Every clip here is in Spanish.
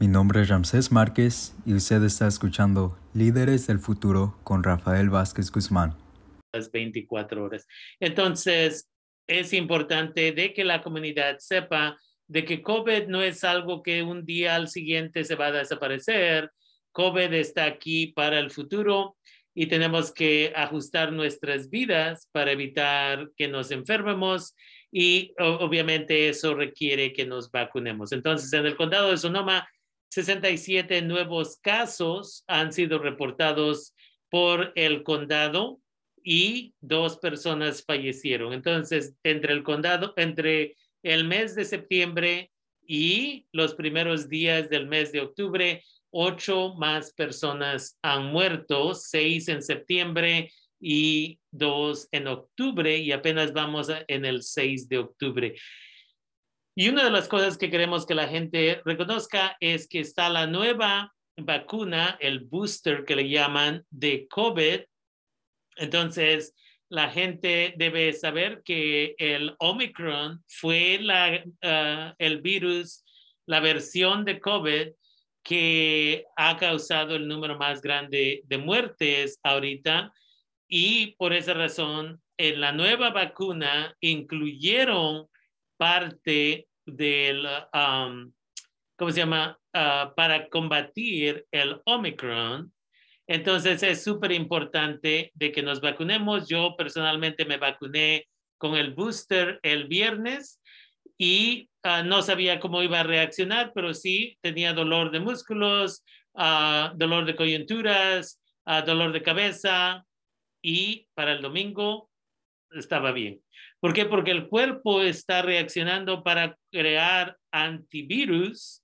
Mi nombre es Ramsés Márquez y usted está escuchando Líderes del Futuro con Rafael Vázquez Guzmán. Las 24 horas. Entonces, es importante de que la comunidad sepa de que COVID no es algo que un día al siguiente se va a desaparecer. COVID está aquí para el futuro y tenemos que ajustar nuestras vidas para evitar que nos enfermemos y obviamente eso requiere que nos vacunemos. Entonces, en el condado de Sonoma, 67 nuevos casos han sido reportados por el condado y dos personas fallecieron. Entonces, entre el condado, entre el mes de septiembre y los primeros días del mes de octubre, ocho más personas han muerto, seis en septiembre y dos en octubre y apenas vamos en el 6 de octubre. Y una de las cosas que queremos que la gente reconozca es que está la nueva vacuna, el booster que le llaman de COVID. Entonces, la gente debe saber que el Omicron fue la, ah, el virus, la versión de COVID que ha causado el número más grande de muertes ahorita y por esa razón en la nueva vacuna incluyeron parte del, um, ¿cómo se llama? Ah, para combatir el Omicron. Entonces es súper importante de que nos vacunemos. Yo personalmente me vacuné con el booster el viernes y ah, no sabía cómo iba a reaccionar, pero sí tenía dolor de músculos, uh, dolor de coyunturas, dolor de cabeza y para el domingo estaba bien. ¿Por qué? Porque el cuerpo está reaccionando para crear antivirus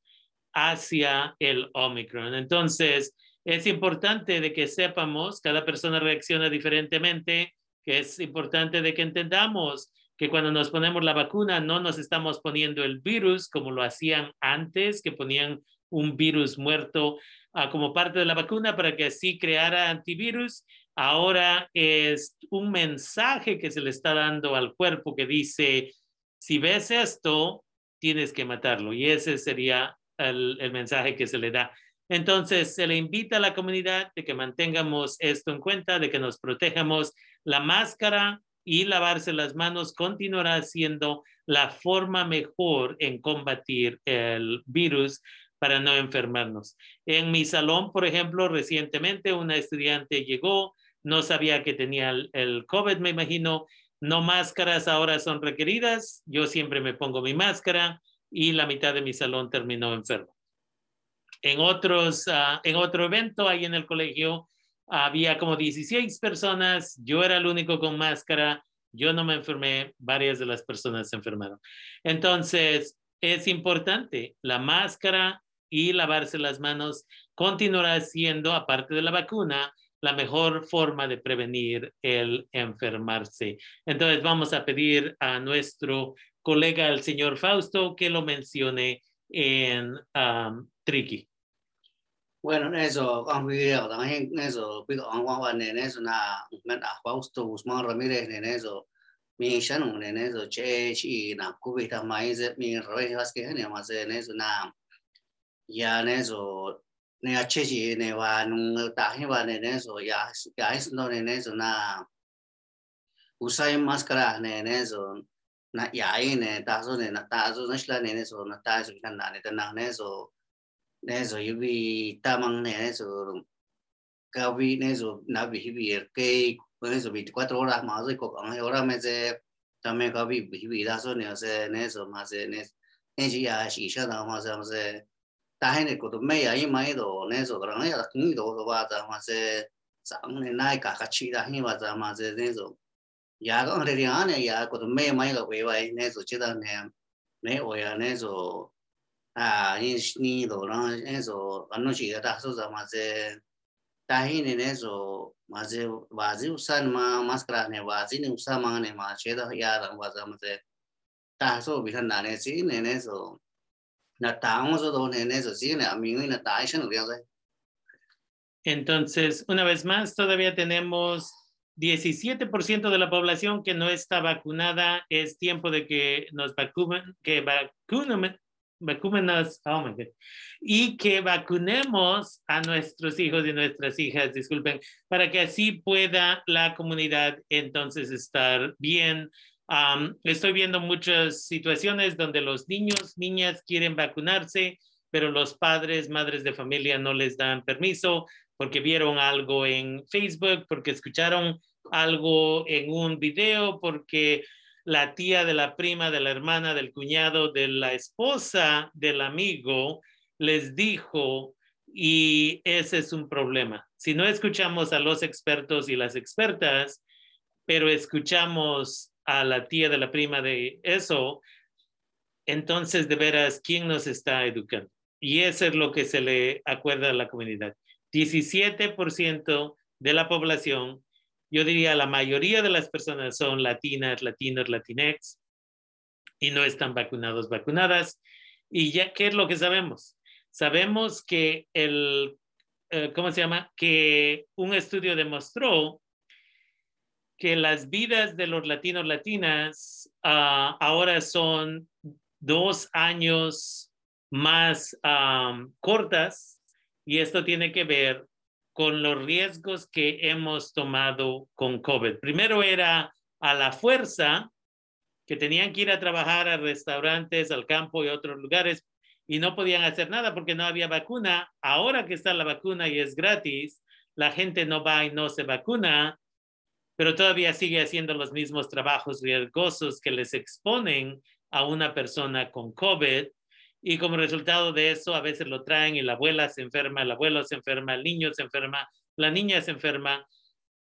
hacia el Omicron. Entonces, es importante de que sepamos, cada persona reacciona diferentemente, que es importante de que entendamos que cuando nos ponemos la vacuna no nos estamos poniendo el virus como lo hacían antes, que ponían un virus muerto ah, como parte de la vacuna para que así creara antivirus ahora es un mensaje que se le está dando al cuerpo que dice, si ves esto, tienes que matarlo. Y ese sería el, mensaje que se le da. Entonces, se le invita a la comunidad de que mantengamos esto en cuenta, de que nos protejamos. La máscara y lavarse las manos continuará siendo la forma mejor en combatir el virus para no enfermarnos. En mi salón, por ejemplo, recientemente una estudiante llegó, no sabía que tenía el, COVID, me imagino. No máscaras ahora son requeridas. Yo siempre me pongo mi máscara y la mitad de mi salón terminó enfermo. En, otros, ah, en otro evento ahí en el colegio había como 16 personas. Yo era el único con máscara. Yo no me enfermé, varias de las personas se enfermaron. Entonces, es importante la máscara y lavarse las manos continuará siendo, aparte de la vacuna, la mejor forma de prevenir el enfermarse. Entonces vamos a pedir a nuestro colega, el señor Fausto, que lo mencione en um, Triqui. Bueno, eso, con también eso, pido a Juan Juan en eso, na, a Fausto Guzmán Ramírez en eso, mi shan en eso, che, chi, na, cubita maíz, mi rey, vas que en eso, na, ya en eso, 내가 체지 내와 농다 해봐네 내서 야 야이스 너네 내서 나 우사이 마스카라 내내서 나 야이네 다소네 나 다소 나실라 내내서 나 다소 그냥 나네 나 내서 내서 유비 따망 내서 가비 내서 나비 히비 에케 내서 24 horas más y con ahora me se también gabi hibi daso ne 서 내서 más 내서 NGR ရှိရှာတာမှာဆို 다행히 그것도 매야 이 많이도 내서 그러나 야 공이도 와자 마세 상네 나이가 같이 다 힘와자 마세 내서 야가 그래 안에 야 그것도 매 많이도 외와이 내서 지다네 매 오야 내서 아 인신이도 내서 안노시가 다 소자 마세 다행히 내서 마세 와지 우산 마 마스크라네 와지 우산 마네 마세다 야랑 와자 마세 다 소비한 나네 지네 내서 Entonces, una vez más, todavía tenemos 17% de la población que no está vacunada. Es tiempo de que nos vacunen, que vacúmenos, oh my God, y que vacunemos a nuestros hijos y nuestras hijas, disculpen, para que así pueda la comunidad entonces estar bien. Estoy viendo muchas situaciones donde los niños, niñas quieren vacunarse, pero los padres, madres de familia no les dan permiso porque vieron algo en Facebook, porque escucharon algo en un video, porque la tía de la prima, de la hermana, del cuñado, de la esposa del amigo les dijo, y ese es un problema. Si no escuchamos a los expertos y las expertas, pero escuchamos a la tía de la prima de eso, entonces de veras, ¿quién nos está educando? Y eso es lo que se le acuerda a la comunidad. 17% de la población, yo diría la mayoría de las personas son latinas, latinos, latinex y no están vacunados, vacunadas. Y ya, ¿qué es lo que sabemos? Sabemos que el, eh, ¿cómo se llama? Que un estudio demostró que las vidas de los latinos, latinas ah, ahora son dos años más cortas y esto tiene que ver con los riesgos que hemos tomado con COVID. Primero era a la fuerza, que tenían que ir a trabajar a restaurantes, al campo y otros lugares y no podían hacer nada porque no había vacuna. Ahora que está la vacuna y es gratis, la gente no va y no se vacuna, pero todavía sigue haciendo los mismos trabajos riesgosos que les exponen a una persona con COVID y como resultado de eso a veces lo traen y la abuela se enferma, el abuelo se enferma, el niño se enferma, la niña se enferma.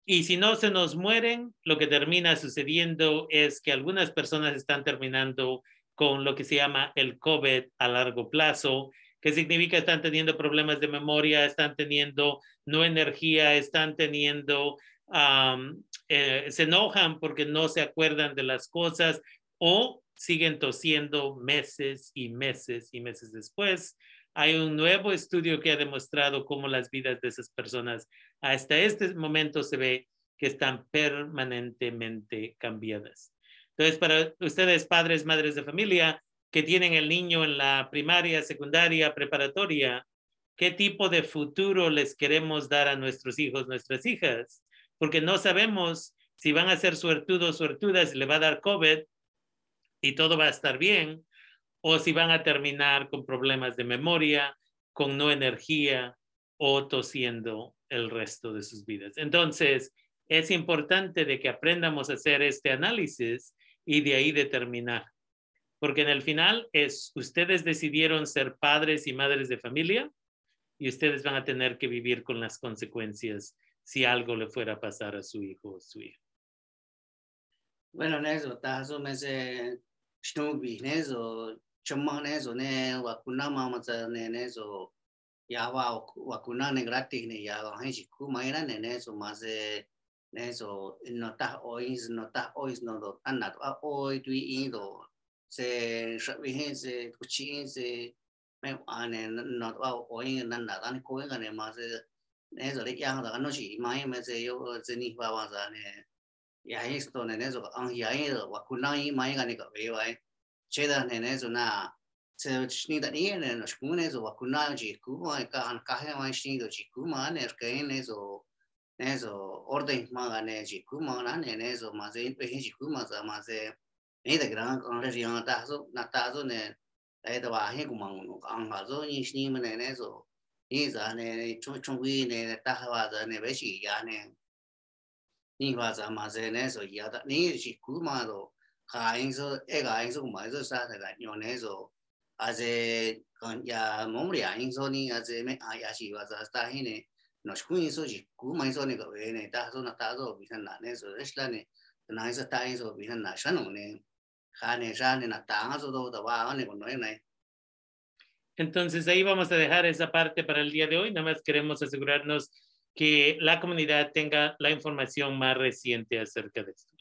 Y si no se nos mueren, lo que termina sucediendo es que algunas personas están terminando con lo que se llama el COVID a largo plazo, que significa están teniendo problemas de memoria, están teniendo no energía, están teniendo, eh, se enojan porque no se acuerdan de las cosas o siguen tosiendo meses y meses y meses después. Hay un nuevo estudio que ha demostrado cómo las vidas de esas personas hasta este momento se ve que están permanentemente cambiadas. Entonces, para ustedes, padres, madres de familia, que tienen el niño en la primaria, secundaria, preparatoria, ¿qué tipo de futuro les queremos dar a nuestros hijos, nuestras hijas? Porque no sabemos si van a ser suertudos, suertudas, le va a dar COVID y todo va a estar bien, o si van a terminar con problemas de memoria, con no energía o tosiendo el resto de sus vidas. Entonces, es importante de que aprendamos a hacer este análisis y de ahí determinar. Porque en el final es, ustedes decidieron ser padres y madres de familia y ustedes van a tener que vivir con las consecuencias si algo le fuera a pasar a su hijo o su hija. Bueno, eso, tazo me se shnubi, eso, eso, ne, wakuna mama, ne, eso, ya va, wakuna ne gratis, ne, ya va, henshi, kuma era, ne, eso, más, eso, no ta ois, no ta ois, no do, a oi, tui, ido, se, shabi, se, se, me, ane, no, a oi, nanda, ane, koe, ne, más, 내절에 양다 안노시 마이메세 요 제니 바와자네 야이스토네 내저 안 야이로 와 군나이 마이가니까 왜와이 제다네 내저나 제치니다 이에네 노스군에서 와 군나지 구와이까 안 카헤와이 신이도 지구마네 그에네서 내서 ordain magane ji kumana ne ne zo ma zein pe ji kuma za ma ze ne da gran kan re yan ta zo na ta zo ne ai da ba he kumang no kan ga zo ni shi ni ne ne zo 예산에 총총위에 따하와자네 배시 야네 니와자 마제네서 야다 니시 구마로 가행서 애가 행서 마저 사다가 뇨네서 아제 건야 몸리야 행서니 아제메 아야시 와자 스타히네 노스쿠인소지 구마이소네가 왜네 다소나 다소 비산나네서 에슬라네 나이서 다이소 비산나 샤노네 가네 샤네나 다하소도 와네 고노네 Entonces ahí vamos a dejar esa parte para el día de hoy. Nada más queremos asegurarnos que la comunidad tenga la información más reciente acerca de esto.